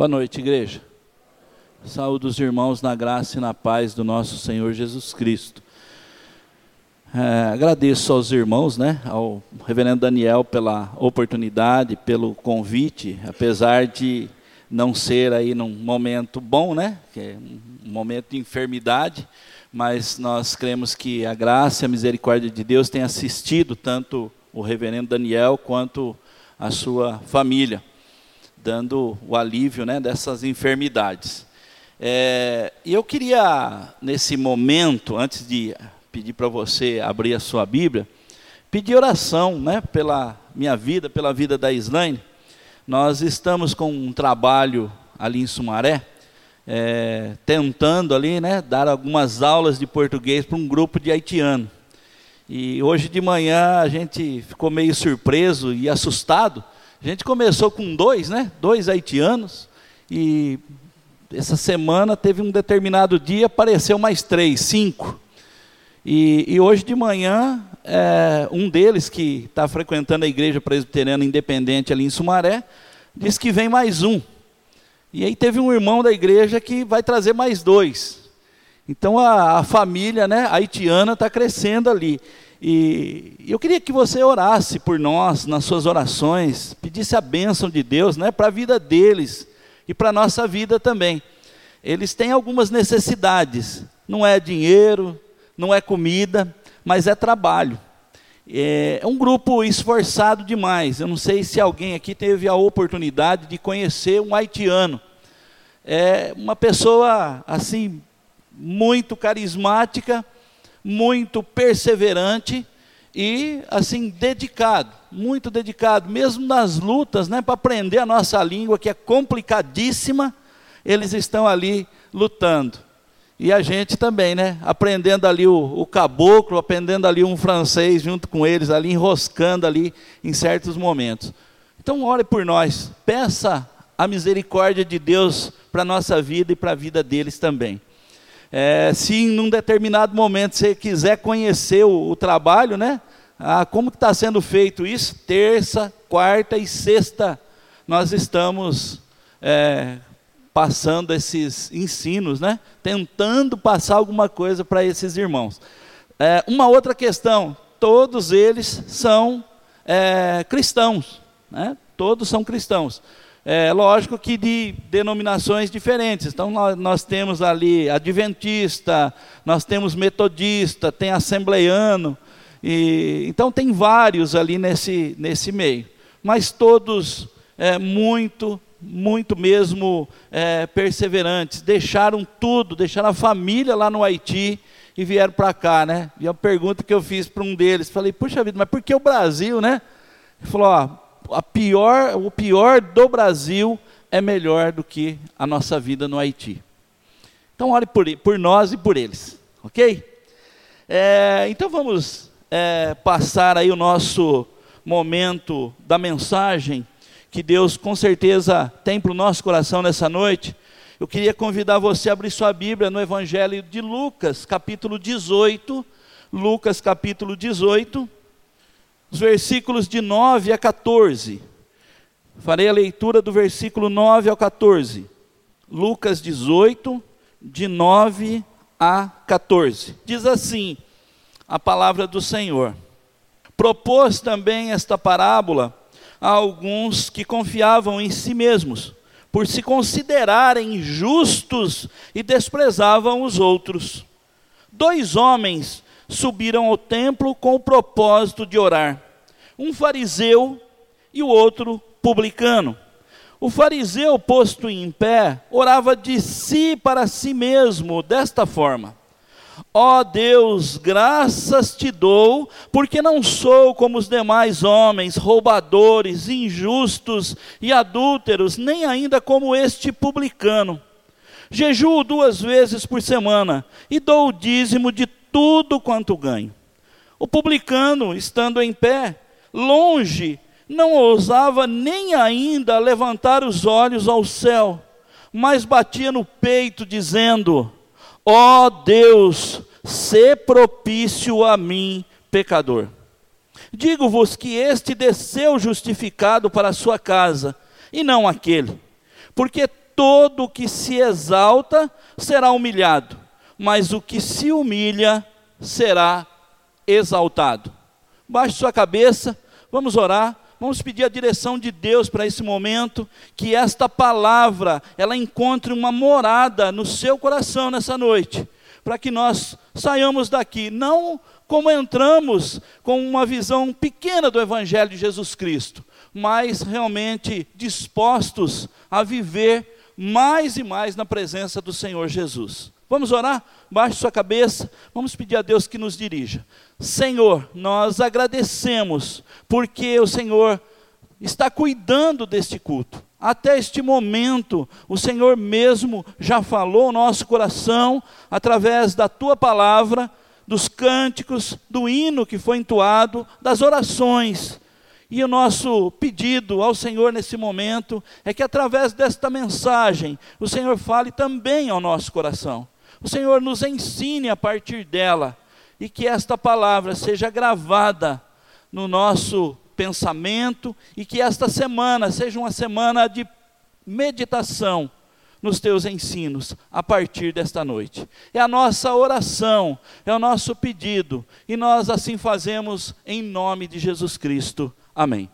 Boa noite, igreja. Saúde os irmãos na graça e na paz do nosso Senhor Jesus Cristo. É, agradeço aos irmãos, né, ao reverendo Daniel pela oportunidade, pelo convite, apesar de não ser aí num momento bom, né, que é um momento de enfermidade, mas nós cremos que a graça e a misericórdia de Deus tem assistido tanto o reverendo Daniel quanto a sua família, dando o alívio né, dessas enfermidades. É, e eu queria, nesse momento, antes de pedir para você abrir a sua Bíblia, pedir oração né, pela minha vida, pela vida da Islaine. Nós estamos com um trabalho ali em Sumaré, é, tentando ali, né, dar algumas aulas de português para um grupo de haitiano. E hoje de manhã a gente ficou meio surpreso e assustado. A gente começou com dois, né? Dois haitianos. E essa semana teve um determinado dia, apareceu mais três, cinco. E, e hoje de manhã, é, um deles que está frequentando a igreja presbiteriana independente ali em Sumaré, disse que vem mais um. E aí teve um irmão da igreja que vai trazer mais dois. Então a, a família né, haitiana está crescendo ali. E eu queria que você orasse por nós nas suas orações, pedisse a bênção de Deus né, para a vida deles e para a nossa vida também. Eles têm algumas necessidades, não é dinheiro, não é comida, mas é trabalho. É um grupo esforçado demais. Eu não sei se alguém aqui teve a oportunidade de conhecer um haitiano. É uma pessoa assim muito carismática, muito perseverante e assim dedicado, muito dedicado, mesmo nas lutas, né, para aprender a nossa língua que é complicadíssima, eles estão ali lutando. E a gente também, né, aprendendo ali o, o caboclo, aprendendo ali um francês junto com eles, ali enroscando ali em certos momentos. Então ore por nós, peça a misericórdia de Deus para a nossa vida e para a vida deles também. É, se em um determinado momento você quiser conhecer o, o trabalho, né? Ah, como está sendo feito isso? Terça, quarta e sexta nós estamos é, passando esses ensinos, né? Tentando passar alguma coisa para esses irmãos. É, uma outra questão: todos eles são é, cristãos, né? Todos são cristãos. É lógico que de denominações diferentes. Então nós, nós, temos ali adventista, nós temos metodista, tem assembleiano, e, então tem vários ali nesse, nesse meio. Mas todos é, muito, muito mesmo é, perseverantes. Deixaram tudo, deixaram a família lá no Haiti e vieram para cá, né? E a pergunta que eu fiz para um deles, falei, puxa vida, mas por que o Brasil, né? Ele falou, ó, a pior, o pior do Brasil é melhor do que a nossa vida no Haiti. Então, ore por, por nós e por eles, ok? É, então, vamos é, passar aí o nosso momento da mensagem que Deus com certeza tem para o nosso coração nessa noite. Eu queria convidar você a abrir sua Bíblia no Evangelho de Lucas, capítulo 18. Lucas, capítulo 18 os versículos de 9 a 14. Farei a leitura do versículo 9 ao 14. Lucas 18, de 9 a 14. Diz assim a palavra do Senhor. Propôs também esta parábola a alguns que confiavam em si mesmos, por se considerarem justos e desprezavam os outros. Dois homens subiram ao templo com o propósito de orar. Um fariseu e o outro publicano. O fariseu, posto em pé, orava de si para si mesmo, desta forma: Ó oh Deus, graças te dou, porque não sou como os demais homens, roubadores, injustos e adúlteros, nem ainda como este publicano. Jejuo duas vezes por semana e dou o dízimo de tudo quanto ganho. O publicano, estando em pé, longe, não ousava nem ainda levantar os olhos ao céu, mas batia no peito, dizendo: Ó oh Deus, se propício a mim, pecador. Digo-vos que este desceu justificado para a sua casa, e não aquele, porque todo que se exalta será humilhado, mas o que se humilha será exaltado. Baixe sua cabeça, vamos orar. Vamos pedir a direção de Deus para esse momento, que esta palavra ela encontre uma morada no seu coração nessa noite, para que nós saiamos daqui não como entramos com uma visão pequena do evangelho de Jesus Cristo, mas realmente dispostos a viver mais e mais na presença do Senhor Jesus. Vamos orar? Baixe sua cabeça, vamos pedir a Deus que nos dirija. Senhor, nós agradecemos porque o Senhor está cuidando deste culto. Até este momento, o Senhor mesmo já falou ao nosso coração através da tua palavra, dos cânticos, do hino que foi entoado, das orações. E o nosso pedido ao Senhor nesse momento é que através desta mensagem, o Senhor fale também ao nosso coração. O Senhor nos ensine a partir dela e que esta palavra seja gravada no nosso pensamento e que esta semana seja uma semana de meditação nos teus ensinos a partir desta noite. É a nossa oração, é o nosso pedido, e nós assim fazemos em nome de Jesus Cristo. Amém.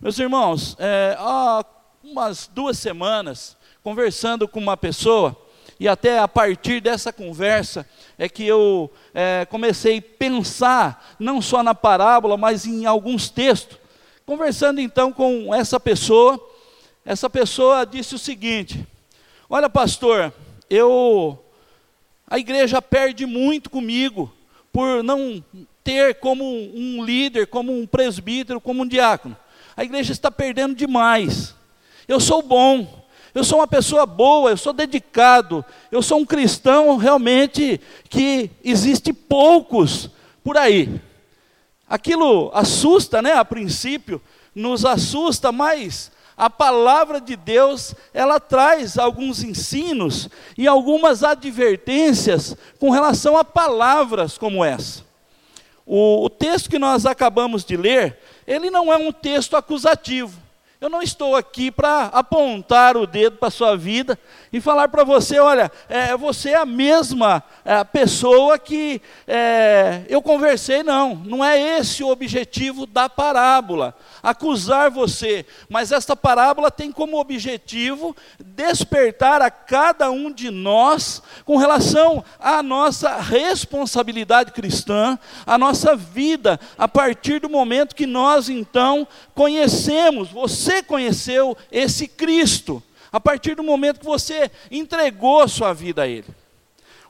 Meus irmãos, é, há umas duas semanas, conversando com uma pessoa, e até a partir dessa conversa é que eu é, comecei a pensar, não só na parábola, mas em alguns textos. Conversando então com essa pessoa, essa pessoa disse o seguinte: Olha, pastor, eu a igreja perde muito comigo por não ter como um líder, como um presbítero, como um diácono. A igreja está perdendo demais. Eu sou bom, eu sou uma pessoa boa, eu sou dedicado, eu sou um cristão realmente que existe poucos por aí. Aquilo assusta, né, a princípio, nos assusta, mas a palavra de Deus, ela traz alguns ensinos e algumas advertências com relação a palavras como essa. O, o texto que nós acabamos de ler, ele não é um texto acusativo. Eu não estou aqui para apontar o dedo para a sua vida e falar para você: olha, é, você é a mesma é, pessoa que é, eu conversei. Não, não é esse o objetivo da parábola, acusar você. Mas esta parábola tem como objetivo despertar a cada um de nós com relação à nossa responsabilidade cristã, a nossa vida, a partir do momento que nós então conhecemos você conheceu esse Cristo, a partir do momento que você entregou sua vida a Ele.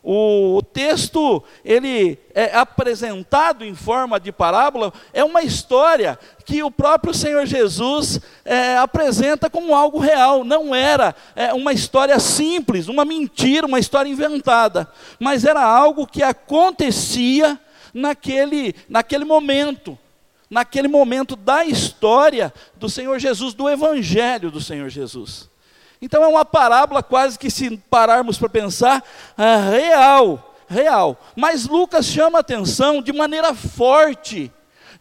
O texto, ele é apresentado em forma de parábola, é uma história que o próprio Senhor Jesus é, apresenta como algo real. Não era é, uma história simples, uma mentira, uma história inventada, mas era algo que acontecia naquele, naquele momento naquele momento da história do Senhor Jesus, do Evangelho do Senhor Jesus. Então é uma parábola quase que se pararmos para pensar, é real, real. Mas Lucas chama atenção de maneira forte,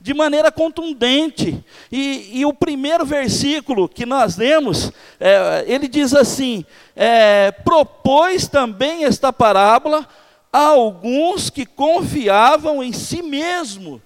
de maneira contundente. E, e o primeiro versículo que nós lemos, é, ele diz assim: é, propôs também esta parábola a alguns que confiavam em si mesmo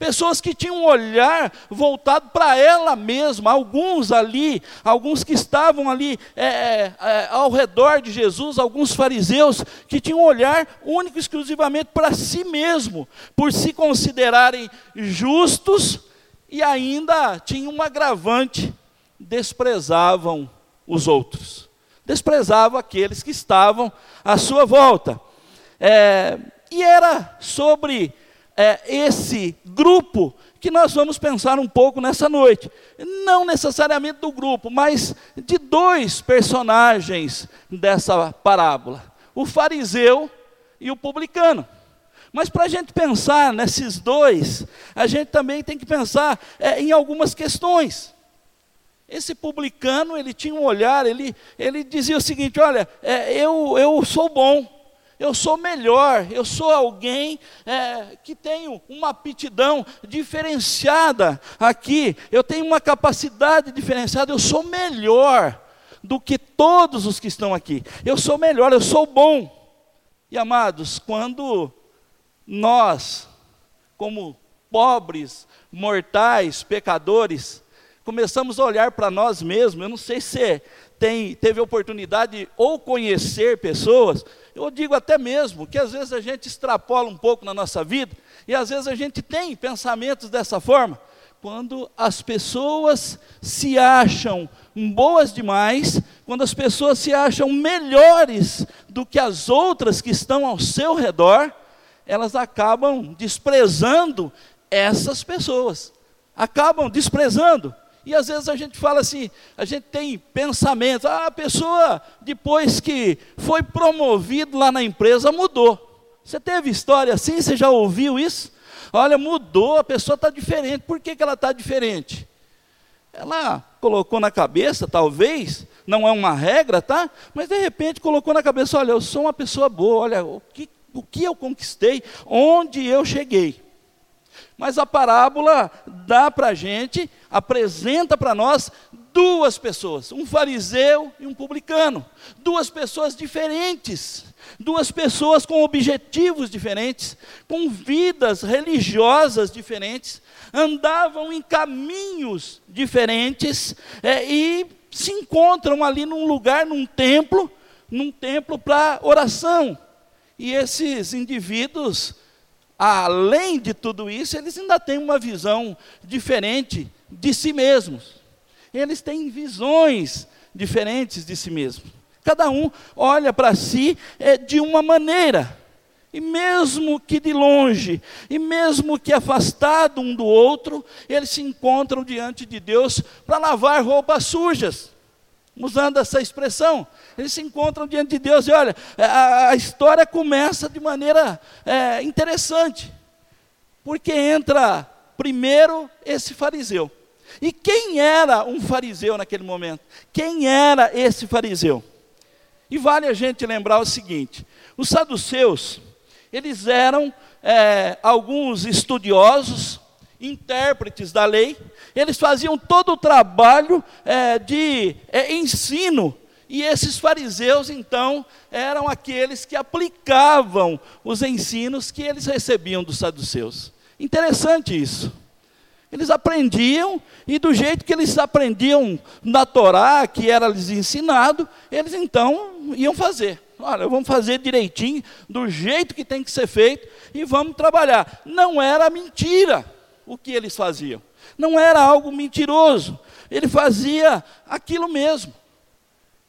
Pessoas que tinham um olhar voltado para ela mesma, alguns ali, alguns que estavam ali é, é, é, ao redor de Jesus, alguns fariseus que tinham um olhar único e exclusivamente para si mesmo, por se considerarem justos e ainda tinham um agravante, desprezavam os outros, desprezavam aqueles que estavam à sua volta. É, e era sobre é, esse grupo que nós vamos pensar um pouco nessa noite. Não necessariamente do grupo, mas de dois personagens dessa parábola: o fariseu e o publicano. Mas para a gente pensar nesses dois, a gente também tem que pensar é, em algumas questões. Esse publicano, ele tinha um olhar, ele, ele dizia o seguinte: olha, é, eu, eu sou bom, eu sou melhor, eu sou alguém é, que tenho uma aptidão diferenciada aqui, eu tenho uma capacidade diferenciada, eu sou melhor do que todos os que estão aqui. Eu sou melhor, eu sou bom. E amados, quando nós, como pobres, mortais, pecadores, começamos a olhar para nós mesmos, eu não sei se tem, teve oportunidade de ou conhecer pessoas, eu digo até mesmo que às vezes a gente extrapola um pouco na nossa vida, e às vezes a gente tem pensamentos dessa forma, quando as pessoas se acham boas demais, quando as pessoas se acham melhores do que as outras que estão ao seu redor, elas acabam desprezando essas pessoas, acabam desprezando. E às vezes a gente fala assim, a gente tem pensamentos, ah, a pessoa depois que foi promovido lá na empresa mudou. Você teve história assim? Você já ouviu isso? Olha, mudou, a pessoa está diferente. Por que, que ela está diferente? Ela colocou na cabeça, talvez, não é uma regra, tá? Mas de repente colocou na cabeça: olha, eu sou uma pessoa boa, olha, o que, o que eu conquistei, onde eu cheguei. Mas a parábola dá para a gente, apresenta para nós duas pessoas, um fariseu e um publicano, duas pessoas diferentes, duas pessoas com objetivos diferentes, com vidas religiosas diferentes, andavam em caminhos diferentes é, e se encontram ali num lugar, num templo, num templo para oração. E esses indivíduos, além de tudo isso, eles ainda têm uma visão diferente de si mesmos. Eles têm visões diferentes de si mesmos. Cada um olha para si é, de uma maneira. E mesmo que de longe, e mesmo que afastado um do outro, eles se encontram diante de Deus para lavar roupas sujas. Usando essa expressão, eles se encontram diante de Deus e olha, a, a história começa de maneira é, interessante, porque entra primeiro esse fariseu. E quem era um fariseu naquele momento? Quem era esse fariseu? E vale a gente lembrar o seguinte: os saduceus, eles eram é, alguns estudiosos, intérpretes da lei, eles faziam todo o trabalho é, de é, ensino, e esses fariseus, então, eram aqueles que aplicavam os ensinos que eles recebiam dos saduceus. Interessante isso. Eles aprendiam, e do jeito que eles aprendiam na Torá, que era lhes ensinado, eles então iam fazer. Olha, vamos fazer direitinho, do jeito que tem que ser feito, e vamos trabalhar. Não era mentira o que eles faziam. Não era algo mentiroso. Ele fazia aquilo mesmo.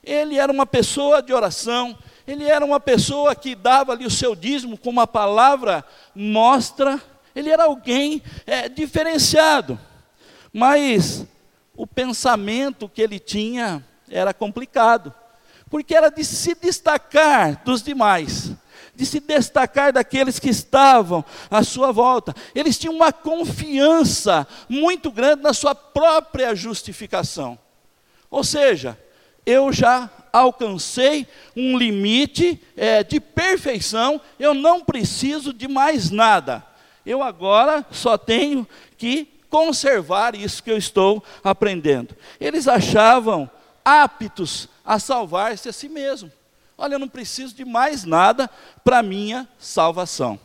Ele era uma pessoa de oração, ele era uma pessoa que dava ali o seu dízimo, como a palavra mostra. Ele era alguém é, diferenciado. Mas o pensamento que ele tinha era complicado porque era de se destacar dos demais, de se destacar daqueles que estavam à sua volta. Eles tinham uma confiança muito grande na sua própria justificação. Ou seja, eu já alcancei um limite é, de perfeição, eu não preciso de mais nada. Eu agora só tenho que conservar isso que eu estou aprendendo. Eles achavam aptos a salvar-se a si mesmo. Olha, eu não preciso de mais nada para minha salvação.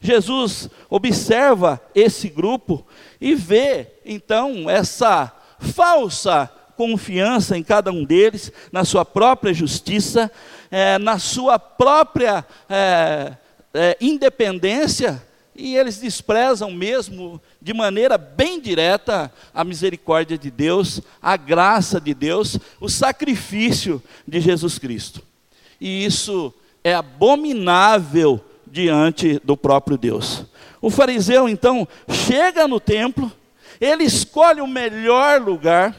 Jesus observa esse grupo e vê, então, essa falsa confiança em cada um deles, na sua própria justiça, é, na sua própria é, é, independência, e eles desprezam mesmo de maneira bem direta a misericórdia de Deus, a graça de Deus, o sacrifício de Jesus Cristo. E isso é abominável diante do próprio Deus. O fariseu então chega no templo, ele escolhe o melhor lugar,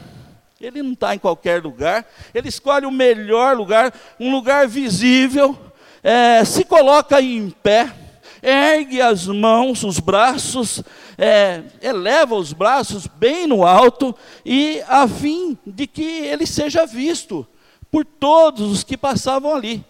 ele não está em qualquer lugar, ele escolhe o melhor lugar, um lugar visível, é, se coloca em pé, ergue as mãos, os braços, é, eleva os braços bem no alto, e a fim de que ele seja visto por todos os que passavam ali.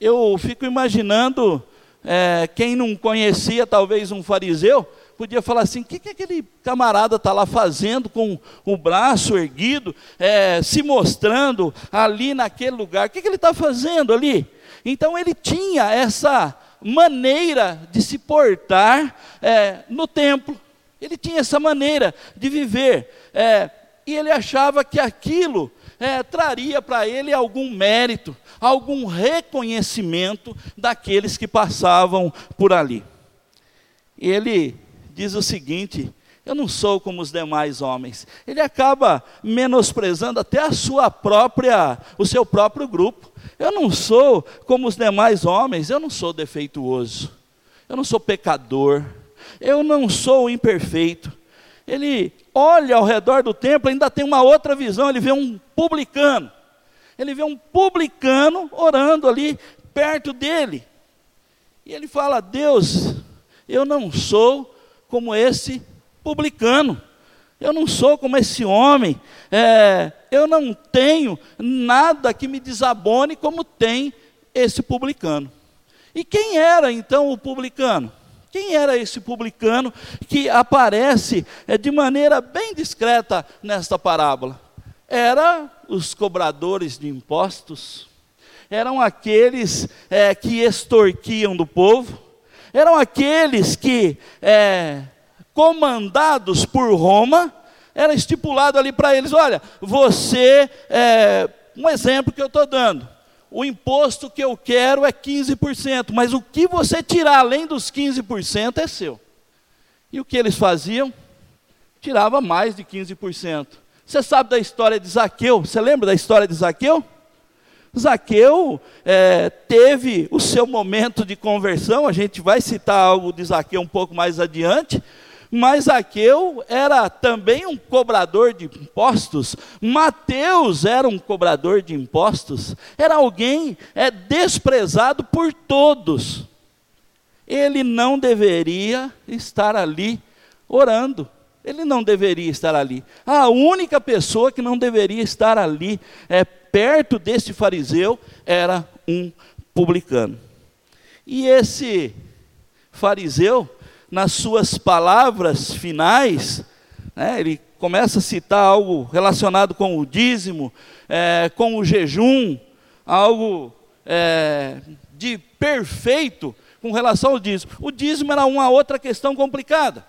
Eu fico imaginando é, quem não conhecia talvez um fariseu, podia falar assim: o que, que aquele camarada está lá fazendo com o braço erguido, é, se mostrando ali naquele lugar? O que, que ele está fazendo ali? Então ele tinha essa maneira de se portar é, no templo, ele tinha essa maneira de viver, é, e ele achava que aquilo é, traria para ele algum mérito, algum reconhecimento daqueles que passavam por ali. E ele diz o seguinte: eu não sou como os demais homens. Ele acaba menosprezando até a sua própria, o seu próprio grupo. Eu não sou como os demais homens, eu não sou defeituoso. Eu não sou pecador. Eu não sou imperfeito. Ele olha ao redor do templo, ainda tem uma outra visão, ele vê um publicano. Ele vê um publicano orando ali perto dele. E ele fala: Deus, eu não sou como esse publicano. Eu não sou como esse homem. É, eu não tenho nada que me desabone como tem esse publicano. E quem era então o publicano? Quem era esse publicano que aparece é, de maneira bem discreta nesta parábola? Era os cobradores de impostos, eram aqueles é, que extorquiam do povo, eram aqueles que, é, comandados por Roma, era estipulado ali para eles: olha, você, é, um exemplo que eu estou dando, o imposto que eu quero é 15%, mas o que você tirar além dos 15% é seu. E o que eles faziam? Tirava mais de 15%. Você sabe da história de Zaqueu? Você lembra da história de Zaqueu? Zaqueu é, teve o seu momento de conversão, a gente vai citar algo de Zaqueu um pouco mais adiante, mas Zaqueu era também um cobrador de impostos, Mateus era um cobrador de impostos, era alguém é, desprezado por todos. Ele não deveria estar ali orando. Ele não deveria estar ali. A única pessoa que não deveria estar ali, é, perto desse fariseu, era um publicano. E esse fariseu, nas suas palavras finais, né, ele começa a citar algo relacionado com o dízimo, é, com o jejum, algo é, de perfeito com relação ao dízimo. O dízimo era uma outra questão complicada.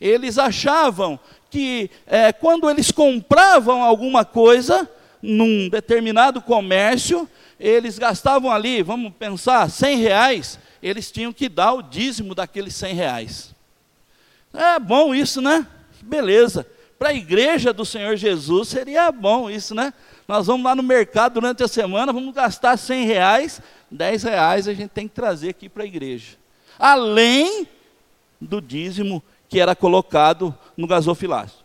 Eles achavam que é, quando eles compravam alguma coisa num determinado comércio, eles gastavam ali, vamos pensar, 100 reais, eles tinham que dar o dízimo daqueles 100 reais. É bom isso, né? Beleza. Para a igreja do Senhor Jesus seria bom isso, né? Nós vamos lá no mercado durante a semana, vamos gastar 100 reais, 10 reais a gente tem que trazer aqui para a igreja. Além do dízimo que era colocado no gasofilácio.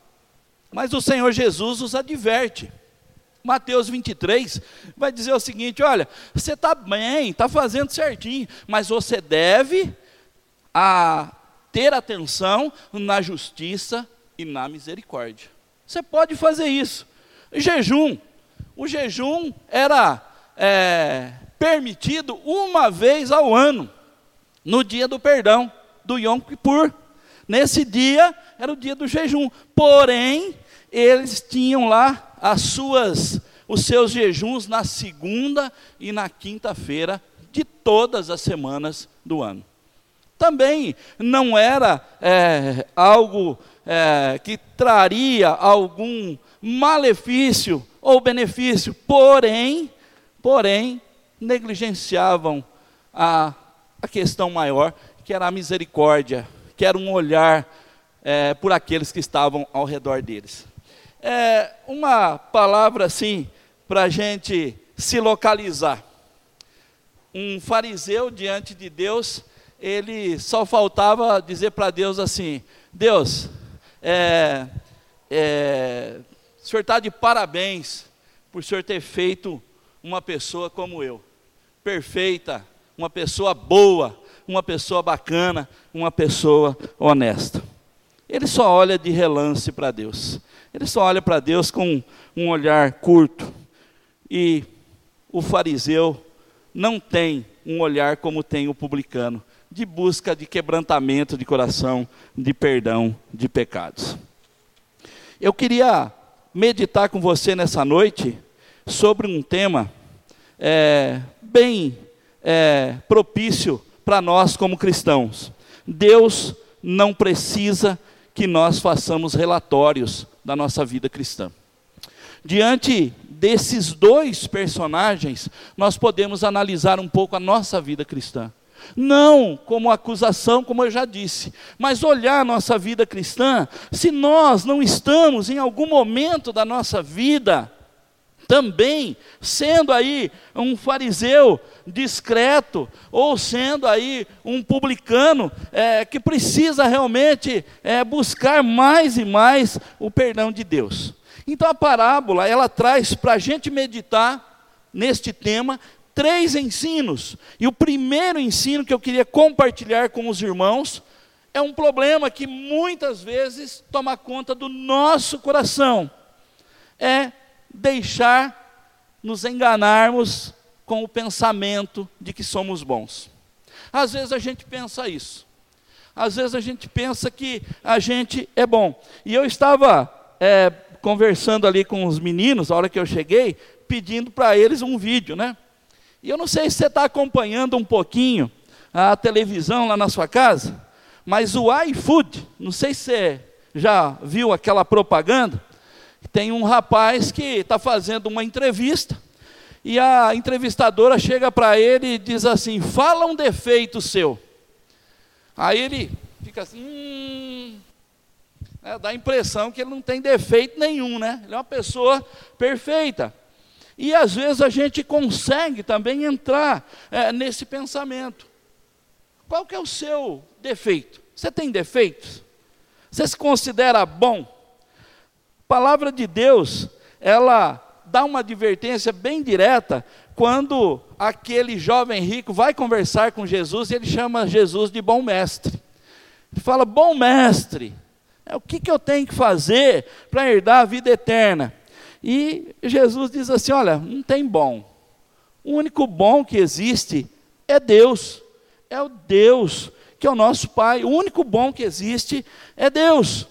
Mas o Senhor Jesus os adverte. Mateus 23 vai dizer o seguinte: olha, você está bem, está fazendo certinho, mas você deve a ter atenção na justiça e na misericórdia. Você pode fazer isso. Jejum. O jejum era é, permitido uma vez ao ano, no dia do perdão, do Yom Kippur. Nesse dia era o dia do jejum. Porém, eles tinham lá as suas os seus jejuns na segunda e na quinta-feira de todas as semanas do ano. Também não era é, algo é, que traria algum malefício ou benefício, porém, porém, negligenciavam a, a questão maior, que era a misericórdia, que era um olhar é, por aqueles que estavam ao redor deles. É, uma palavra assim, para a gente se localizar. Um fariseu diante de Deus, ele só faltava dizer para Deus assim: Deus, é, é, o senhor está de parabéns por o senhor ter feito uma pessoa como eu, perfeita, uma pessoa boa, uma pessoa bacana, uma pessoa honesta. Ele só olha de relance para Deus. Ele só olha para Deus com um olhar curto. E o fariseu não tem um olhar como tem o publicano, de busca de quebrantamento de coração, de perdão de pecados. Eu queria meditar com você nessa noite sobre um tema é, bem é, propício para nós como cristãos. Deus não precisa que nós façamos relatórios da nossa vida cristã. Diante desses dois personagens, nós podemos analisar um pouco a nossa vida cristã. Não como acusação, como eu já disse, mas olhar a nossa vida cristã, se nós não estamos em algum momento da nossa vida também sendo aí um fariseu discreto, ou sendo aí um publicano é, que precisa realmente é, buscar mais e mais o perdão de Deus. Então a parábola, ela traz para a gente meditar neste tema três ensinos. E o primeiro ensino que eu queria compartilhar com os irmãos é um problema que muitas vezes toma conta do nosso coração. É deixar nos enganarmos com o pensamento de que somos bons. Às vezes a gente pensa isso. Às vezes a gente pensa que a gente é bom. E eu estava é, conversando ali com os meninos, a hora que eu cheguei, pedindo para eles um vídeo, né? E eu não sei se você está acompanhando um pouquinho a televisão lá na sua casa, mas o iFood, não sei se você já viu aquela propaganda, tem um rapaz que está fazendo uma entrevista, e a entrevistadora chega para ele e diz assim: fala um defeito seu. Aí ele fica assim, hum, é, dá a impressão que ele não tem defeito nenhum, né? Ele é uma pessoa perfeita. E às vezes a gente consegue também entrar é, nesse pensamento. Qual que é o seu defeito? Você tem defeitos? Você se considera bom? Palavra de Deus, ela dá uma advertência bem direta quando aquele jovem rico vai conversar com Jesus e ele chama Jesus de bom mestre. Ele fala: Bom mestre, é, o que, que eu tenho que fazer para herdar a vida eterna? E Jesus diz assim: olha, não tem bom. O único bom que existe é Deus. É o Deus que é o nosso Pai. O único bom que existe é Deus.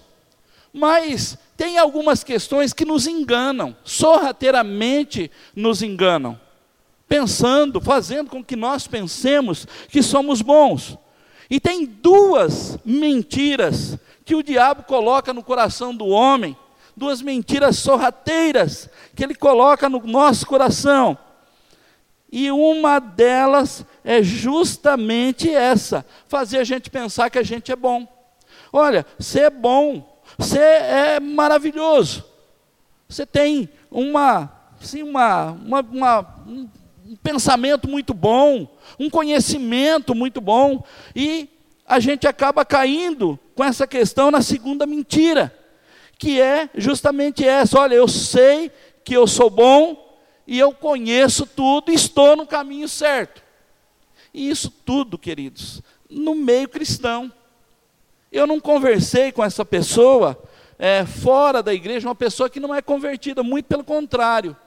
Mas tem algumas questões que nos enganam, sorrateiramente nos enganam, pensando, fazendo com que nós pensemos que somos bons. E tem duas mentiras que o diabo coloca no coração do homem, duas mentiras sorrateiras que ele coloca no nosso coração. E uma delas é justamente essa: fazer a gente pensar que a gente é bom. Olha, é bom, você é maravilhoso, você tem uma, assim, uma, uma, uma um pensamento muito bom, um conhecimento muito bom, e a gente acaba caindo com essa questão na segunda mentira, que é justamente essa: olha, eu sei que eu sou bom e eu conheço tudo e estou no caminho certo. E isso tudo, queridos, no meio cristão. Eu não conversei com essa pessoa é, fora da igreja, uma pessoa que não é convertida, muito pelo contrário.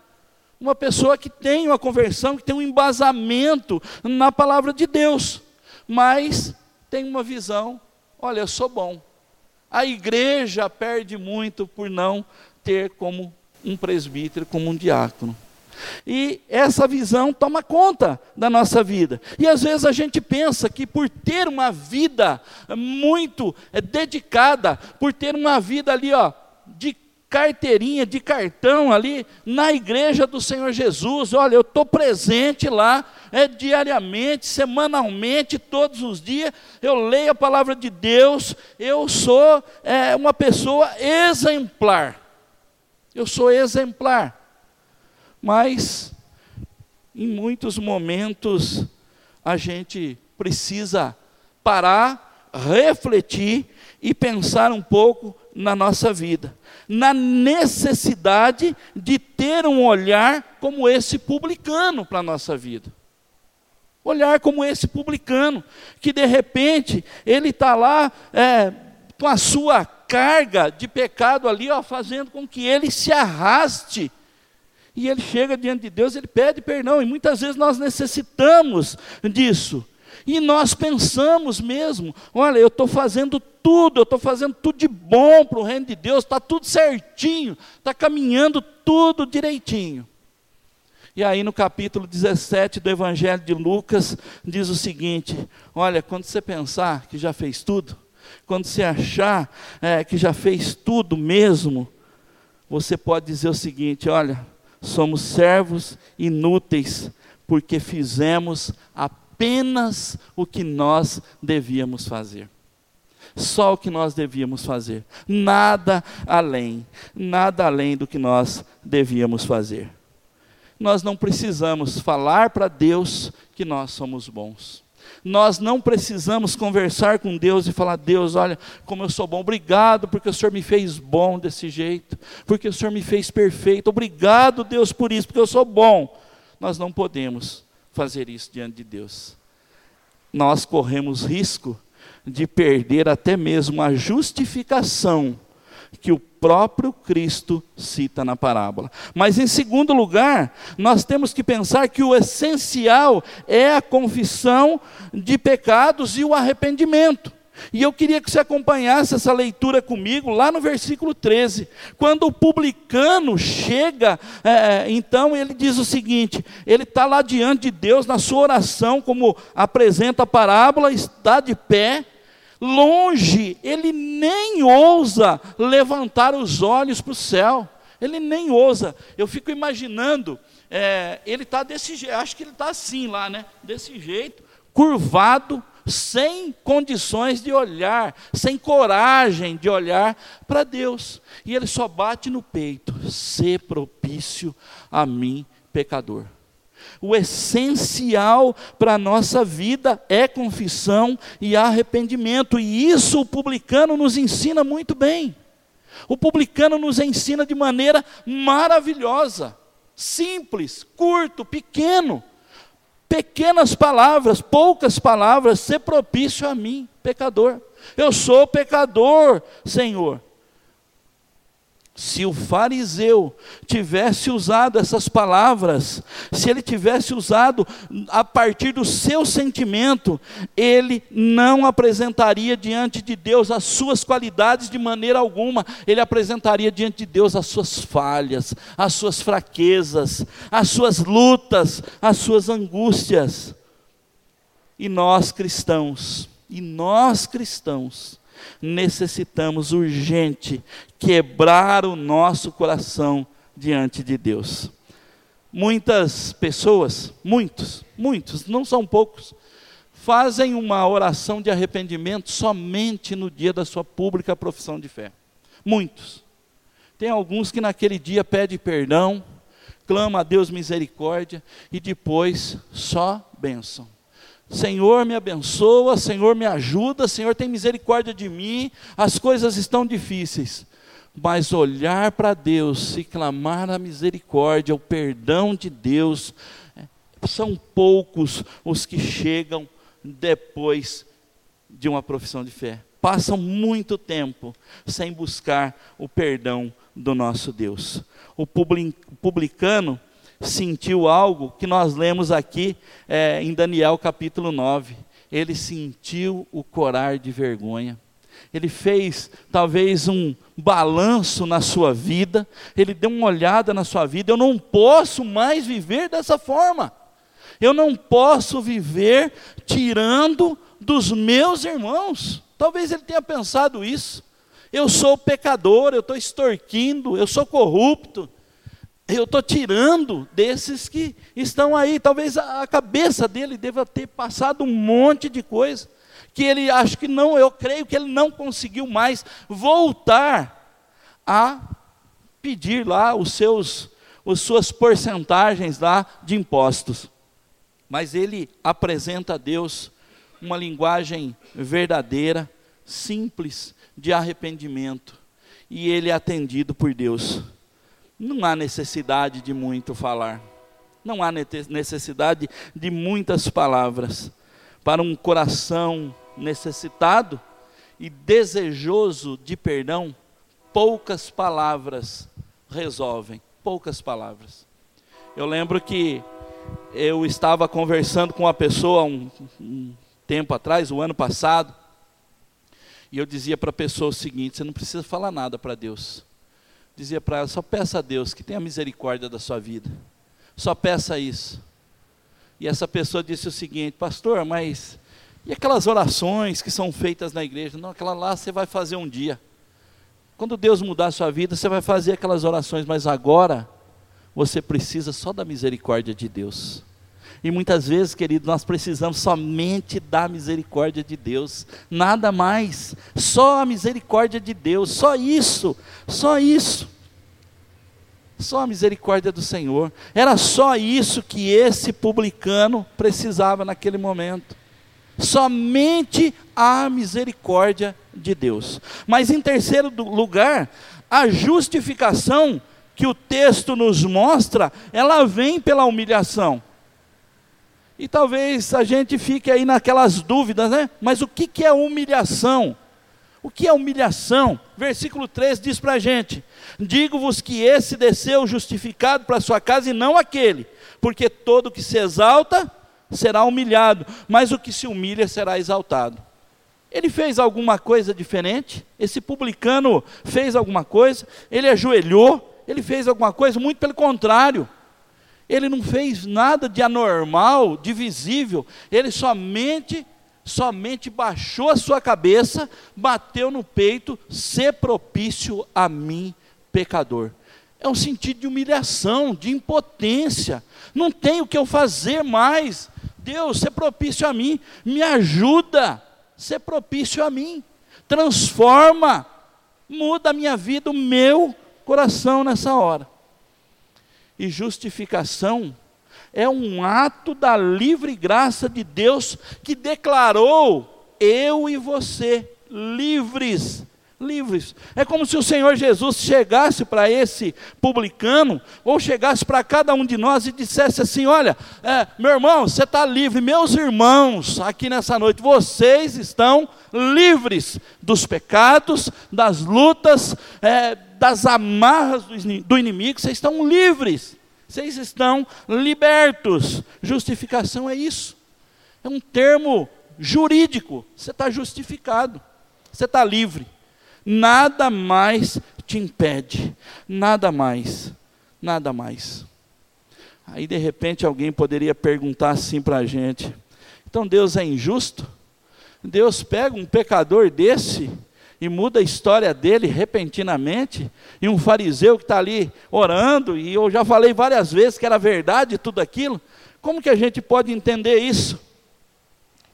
Uma pessoa que tem uma conversão, que tem um embasamento na palavra de Deus, mas tem uma visão olha, eu sou bom. A igreja perde muito por não ter como um presbítero, como um diácono. E essa visão toma conta da nossa vida. E às vezes a gente pensa que por ter uma vida muito é, dedicada, por ter uma vida ali, ó, de carteirinha de cartão ali na igreja do Senhor Jesus. Olha, eu estou presente lá é, diariamente, semanalmente, todos os dias. Eu leio a palavra de Deus. Eu sou é, uma pessoa exemplar. Eu sou exemplar. Mas, em muitos momentos, a gente precisa parar, refletir e pensar um pouco na nossa vida, na necessidade de ter um olhar como esse publicano para a nossa vida. Olhar como esse publicano, que de repente ele está lá é, com a sua carga de pecado ali, ó, fazendo com que ele se arraste. E ele chega diante de Deus, ele pede perdão, e muitas vezes nós necessitamos disso. E nós pensamos mesmo: olha, eu estou fazendo tudo, eu estou fazendo tudo de bom para o reino de Deus, está tudo certinho, está caminhando tudo direitinho. E aí no capítulo 17 do Evangelho de Lucas diz o seguinte: olha, quando você pensar que já fez tudo, quando você achar é, que já fez tudo mesmo, você pode dizer o seguinte: olha, somos servos inúteis, porque fizemos apenas o que nós devíamos fazer. Só o que nós devíamos fazer, nada além, nada além do que nós devíamos fazer. Nós não precisamos falar para Deus que nós somos bons. Nós não precisamos conversar com Deus e falar: Deus, olha como eu sou bom, obrigado porque o Senhor me fez bom desse jeito, porque o Senhor me fez perfeito, obrigado, Deus, por isso, porque eu sou bom. Nós não podemos fazer isso diante de Deus. Nós corremos risco de perder até mesmo a justificação que o próprio Cristo cita na parábola. Mas, em segundo lugar, nós temos que pensar que o essencial é a confissão de pecados e o arrependimento. E eu queria que você acompanhasse essa leitura comigo lá no versículo 13. Quando o publicano chega, é, então ele diz o seguinte: ele está lá diante de Deus na sua oração, como apresenta a parábola, está de pé longe, ele nem ousa levantar os olhos para o céu, ele nem ousa. Eu fico imaginando, é, ele está desse jeito, acho que ele está assim lá, né? Desse jeito, curvado, sem condições de olhar, sem coragem de olhar para Deus. E ele só bate no peito: ser propício a mim, pecador. O essencial para a nossa vida é confissão e arrependimento, e isso o publicano nos ensina muito bem. O publicano nos ensina de maneira maravilhosa, simples, curto, pequeno. Pequenas palavras, poucas palavras, ser propício a mim, pecador. Eu sou pecador, Senhor. Se o fariseu tivesse usado essas palavras, se ele tivesse usado a partir do seu sentimento, ele não apresentaria diante de Deus as suas qualidades de maneira alguma, ele apresentaria diante de Deus as suas falhas, as suas fraquezas, as suas lutas, as suas angústias. E nós cristãos, e nós cristãos, necessitamos urgente quebrar o nosso coração diante de Deus. Muitas pessoas, muitos, muitos, não são poucos, fazem uma oração de arrependimento somente no dia da sua pública profissão de fé. Muitos. Tem alguns que naquele dia pede perdão, clama a Deus misericórdia e depois só bênção. Senhor me abençoa, Senhor me ajuda, Senhor tem misericórdia de mim, as coisas estão difíceis. Mas olhar para Deus e clamar a misericórdia, o perdão de Deus, são poucos os que chegam depois de uma profissão de fé. Passam muito tempo sem buscar o perdão do nosso Deus. O publicano sentiu algo que nós lemos aqui é, em Daniel capítulo 9. Ele sentiu o corar de vergonha. Ele fez talvez um balanço na sua vida, ele deu uma olhada na sua vida. Eu não posso mais viver dessa forma. Eu não posso viver tirando dos meus irmãos. Talvez ele tenha pensado isso. Eu sou pecador, eu estou extorquindo, eu sou corrupto, eu estou tirando desses que estão aí. Talvez a cabeça dele deva ter passado um monte de coisa que ele acho que não, eu creio que ele não conseguiu mais voltar a pedir lá os seus as suas porcentagens lá de impostos. Mas ele apresenta a Deus uma linguagem verdadeira, simples, de arrependimento, e ele é atendido por Deus. Não há necessidade de muito falar. Não há necessidade de muitas palavras. Para um coração necessitado e desejoso de perdão, poucas palavras resolvem. Poucas palavras. Eu lembro que eu estava conversando com uma pessoa um, um tempo atrás, o ano passado, e eu dizia para a pessoa o seguinte: você não precisa falar nada para Deus. Dizia para ela: só peça a Deus que tenha misericórdia da sua vida. Só peça isso. E essa pessoa disse o seguinte: Pastor, mas e aquelas orações que são feitas na igreja? Não, aquela lá você vai fazer um dia. Quando Deus mudar a sua vida, você vai fazer aquelas orações, mas agora você precisa só da misericórdia de Deus. E muitas vezes, querido, nós precisamos somente da misericórdia de Deus, nada mais, só a misericórdia de Deus, só isso, só isso. Só a misericórdia do Senhor. Era só isso que esse publicano precisava naquele momento. Somente a misericórdia de Deus. Mas em terceiro lugar, a justificação que o texto nos mostra, ela vem pela humilhação. E talvez a gente fique aí naquelas dúvidas, né? Mas o que, que é humilhação? O que é humilhação? Versículo 3 diz para a gente: Digo-vos que esse desceu justificado para sua casa e não aquele, porque todo que se exalta será humilhado, mas o que se humilha será exaltado. Ele fez alguma coisa diferente? Esse publicano fez alguma coisa? Ele ajoelhou? Ele fez alguma coisa? Muito pelo contrário. Ele não fez nada de anormal, de visível. Ele somente somente baixou a sua cabeça, bateu no peito, ser propício a mim, pecador. É um sentido de humilhação, de impotência. Não tenho o que eu fazer mais. Deus, ser propício a mim, me ajuda, ser propício a mim. Transforma, muda a minha vida, o meu coração nessa hora. E justificação é um ato da livre graça de Deus que declarou eu e você livres. Livres. É como se o Senhor Jesus chegasse para esse publicano, ou chegasse para cada um de nós e dissesse assim: Olha, é, meu irmão, você está livre, meus irmãos, aqui nessa noite, vocês estão livres dos pecados, das lutas, é, das amarras do inimigo, vocês estão livres. Vocês estão libertos. Justificação é isso. É um termo jurídico. Você está justificado. Você está livre. Nada mais te impede. Nada mais. Nada mais. Aí de repente alguém poderia perguntar assim para a gente: então Deus é injusto? Deus pega um pecador desse e muda a história dele repentinamente, e um fariseu que está ali orando, e eu já falei várias vezes que era verdade tudo aquilo, como que a gente pode entender isso?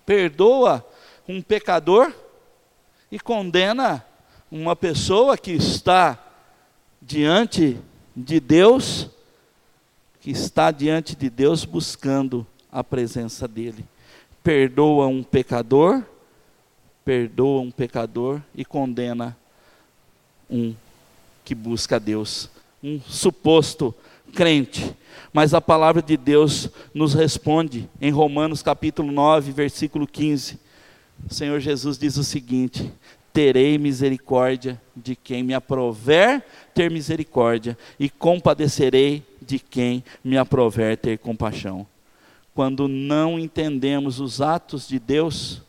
Perdoa um pecador e condena uma pessoa que está diante de Deus, que está diante de Deus buscando a presença dele. Perdoa um pecador perdoa um pecador e condena um que busca a Deus, um suposto crente. Mas a palavra de Deus nos responde em Romanos capítulo 9, versículo 15. O Senhor Jesus diz o seguinte: Terei misericórdia de quem me aprover ter misericórdia, e compadecerei de quem me aprover ter compaixão. Quando não entendemos os atos de Deus,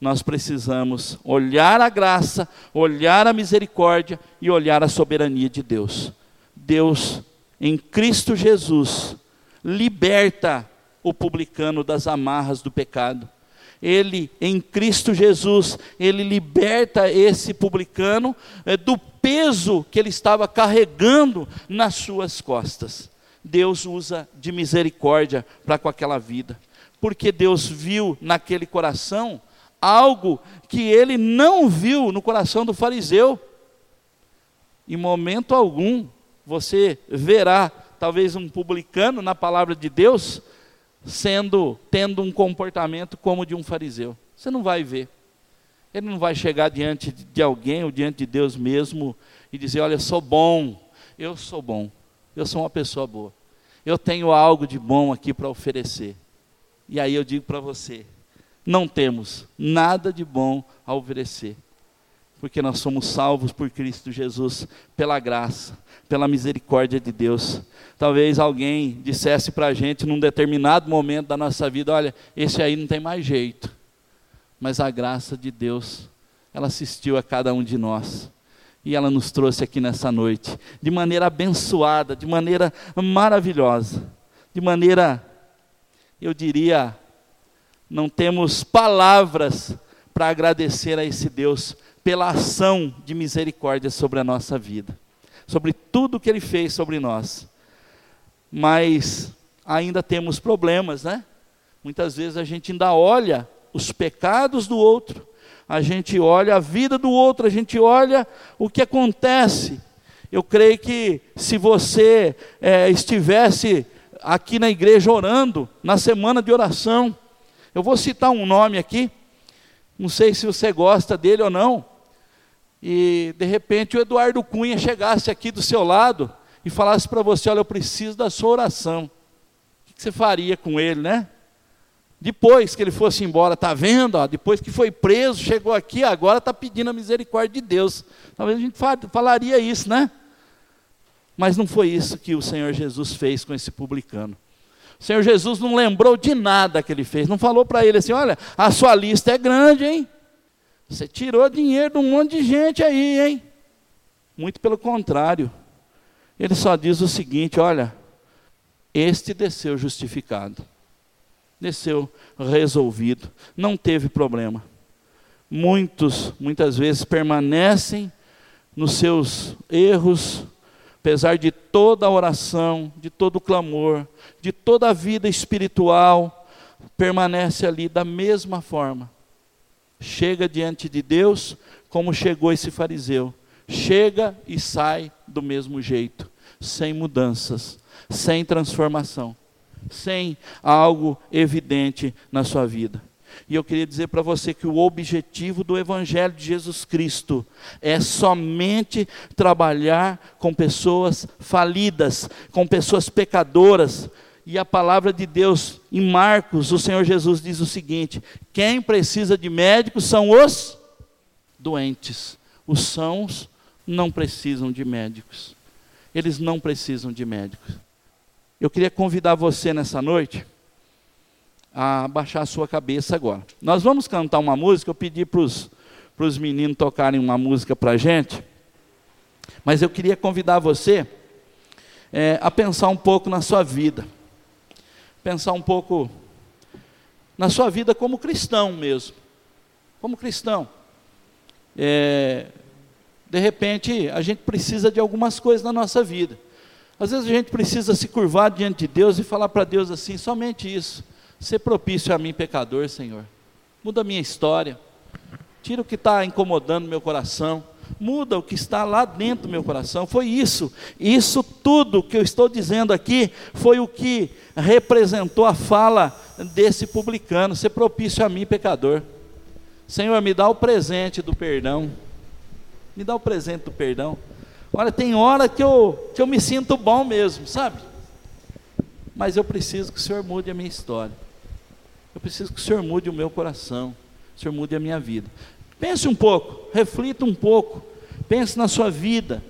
nós precisamos olhar a graça, olhar a misericórdia e olhar a soberania de Deus. Deus, em Cristo Jesus, liberta o publicano das amarras do pecado. Ele, em Cristo Jesus, ele liberta esse publicano é, do peso que ele estava carregando nas suas costas. Deus usa de misericórdia para com aquela vida, porque Deus viu naquele coração algo que ele não viu no coração do fariseu. Em momento algum você verá talvez um publicano na palavra de Deus sendo tendo um comportamento como de um fariseu. Você não vai ver. Ele não vai chegar diante de alguém ou diante de Deus mesmo e dizer: "Olha, eu sou bom. Eu sou bom. Eu sou uma pessoa boa. Eu tenho algo de bom aqui para oferecer." E aí eu digo para você, não temos nada de bom a oferecer, porque nós somos salvos por Cristo Jesus, pela graça, pela misericórdia de Deus. Talvez alguém dissesse para a gente num determinado momento da nossa vida: olha, esse aí não tem mais jeito. mas a graça de Deus, ela assistiu a cada um de nós. E ela nos trouxe aqui nessa noite, de maneira abençoada, de maneira maravilhosa, de maneira, eu diria, não temos palavras para agradecer a esse Deus pela ação de misericórdia sobre a nossa vida, sobre tudo que Ele fez sobre nós. Mas ainda temos problemas, né? Muitas vezes a gente ainda olha os pecados do outro, a gente olha a vida do outro, a gente olha o que acontece. Eu creio que se você é, estivesse aqui na igreja orando, na semana de oração, eu vou citar um nome aqui, não sei se você gosta dele ou não, e de repente o Eduardo Cunha chegasse aqui do seu lado e falasse para você: Olha, eu preciso da sua oração. O que você faria com ele, né? Depois que ele fosse embora, está vendo? Ó, depois que foi preso, chegou aqui, agora está pedindo a misericórdia de Deus. Talvez a gente falaria isso, né? Mas não foi isso que o Senhor Jesus fez com esse publicano. O Senhor Jesus não lembrou de nada que ele fez, não falou para ele assim: olha, a sua lista é grande, hein? Você tirou dinheiro de um monte de gente aí, hein? Muito pelo contrário. Ele só diz o seguinte: olha, este desceu justificado, desceu resolvido, não teve problema. Muitos, muitas vezes, permanecem nos seus erros, apesar de toda a oração, de todo o clamor, de toda a vida espiritual, permanece ali da mesma forma. Chega diante de Deus como chegou esse fariseu. Chega e sai do mesmo jeito, sem mudanças, sem transformação, sem algo evidente na sua vida. E eu queria dizer para você que o objetivo do Evangelho de Jesus Cristo é somente trabalhar com pessoas falidas, com pessoas pecadoras. E a palavra de Deus, em Marcos, o Senhor Jesus diz o seguinte: quem precisa de médicos são os doentes, os sãos não precisam de médicos. Eles não precisam de médicos. Eu queria convidar você nessa noite a baixar a sua cabeça agora. Nós vamos cantar uma música, eu pedi para os meninos tocarem uma música para a gente, mas eu queria convidar você é, a pensar um pouco na sua vida, pensar um pouco na sua vida como cristão mesmo, como cristão. É, de repente, a gente precisa de algumas coisas na nossa vida. Às vezes a gente precisa se curvar diante de Deus e falar para Deus assim, somente isso. Ser propício a mim, pecador, Senhor. Muda a minha história. Tira o que está incomodando meu coração. Muda o que está lá dentro do meu coração. Foi isso. Isso tudo que eu estou dizendo aqui foi o que representou a fala desse publicano. Ser propício a mim, pecador. Senhor, me dá o presente do perdão. Me dá o presente do perdão. Olha, tem hora que eu, que eu me sinto bom mesmo, sabe? Mas eu preciso que o Senhor mude a minha história. Eu preciso que o Senhor mude o meu coração, o Senhor mude a minha vida. Pense um pouco, reflita um pouco, pense na sua vida,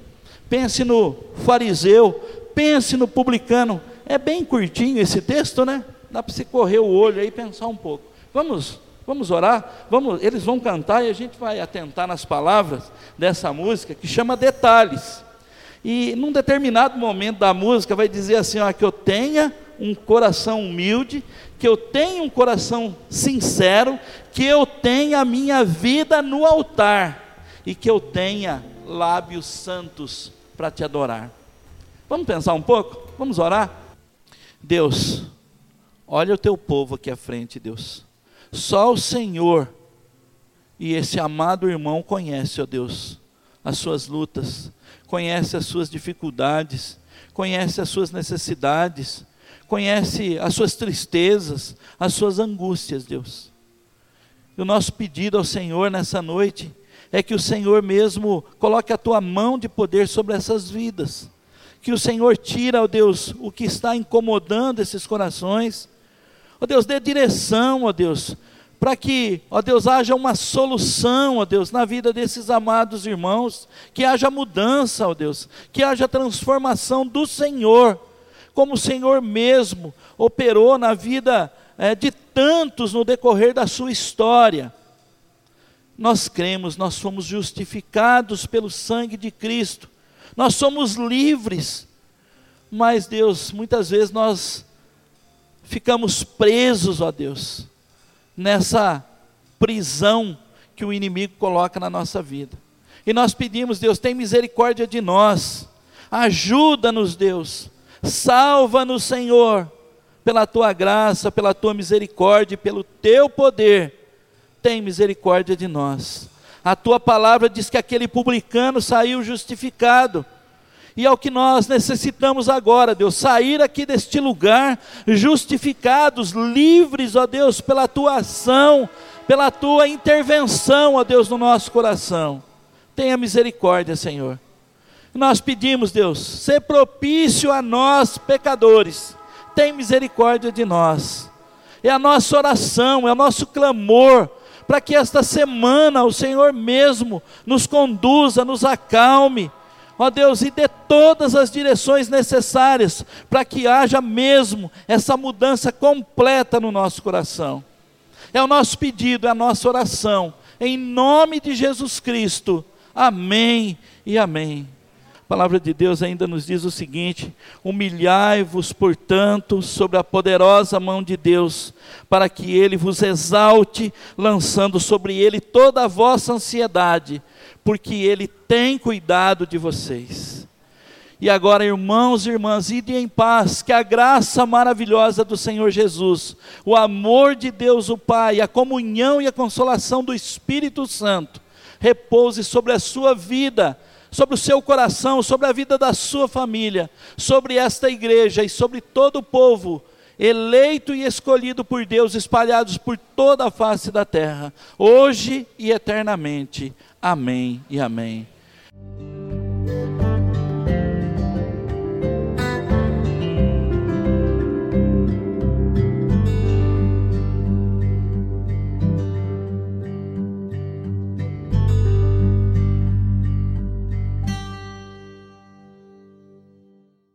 pense no fariseu, pense no publicano. É bem curtinho esse texto, né? Dá para você correr o olho aí e pensar um pouco. Vamos, vamos orar, vamos, eles vão cantar e a gente vai atentar nas palavras dessa música que chama Detalhes. E num determinado momento da música vai dizer assim, ó, que eu tenha um coração humilde, que eu tenha um coração sincero, que eu tenha a minha vida no altar e que eu tenha lábios santos para te adorar. Vamos pensar um pouco? Vamos orar? Deus, olha o teu povo aqui à frente, Deus. Só o Senhor e esse amado irmão conhece, ó Deus, as suas lutas, conhece as suas dificuldades, conhece as suas necessidades conhece as suas tristezas, as suas angústias, Deus. E o nosso pedido ao Senhor nessa noite é que o Senhor mesmo coloque a tua mão de poder sobre essas vidas. Que o Senhor tira, ó Deus, o que está incomodando esses corações. Ó Deus, dê direção, ó Deus, para que, ó Deus, haja uma solução, ó Deus, na vida desses amados irmãos, que haja mudança, ó Deus, que haja transformação do Senhor como o Senhor mesmo operou na vida é, de tantos no decorrer da sua história. Nós cremos, nós fomos justificados pelo sangue de Cristo, nós somos livres, mas Deus, muitas vezes nós ficamos presos, ó Deus, nessa prisão que o inimigo coloca na nossa vida. E nós pedimos, Deus, tem misericórdia de nós, ajuda-nos, Deus, salva-nos, Senhor, pela tua graça, pela tua misericórdia, pelo teu poder, tem misericórdia de nós. A tua palavra diz que aquele publicano saiu justificado. E é o que nós necessitamos agora, Deus, sair aqui deste lugar justificados, livres, ó Deus, pela tua ação, pela tua intervenção, ó Deus, no nosso coração. Tenha misericórdia, Senhor. Nós pedimos, Deus, ser propício a nós, pecadores. Tem misericórdia de nós. É a nossa oração, é o nosso clamor, para que esta semana o Senhor mesmo nos conduza, nos acalme, ó Deus, e dê todas as direções necessárias para que haja mesmo essa mudança completa no nosso coração. É o nosso pedido, é a nossa oração. Em nome de Jesus Cristo. Amém e amém. A palavra de Deus ainda nos diz o seguinte: humilhai-vos, portanto, sobre a poderosa mão de Deus, para que ele vos exalte, lançando sobre ele toda a vossa ansiedade, porque ele tem cuidado de vocês. E agora, irmãos e irmãs, ide em paz, que a graça maravilhosa do Senhor Jesus, o amor de Deus o Pai, a comunhão e a consolação do Espírito Santo, repouse sobre a sua vida, sobre o seu coração, sobre a vida da sua família, sobre esta igreja e sobre todo o povo eleito e escolhido por Deus, espalhados por toda a face da terra, hoje e eternamente. Amém e amém.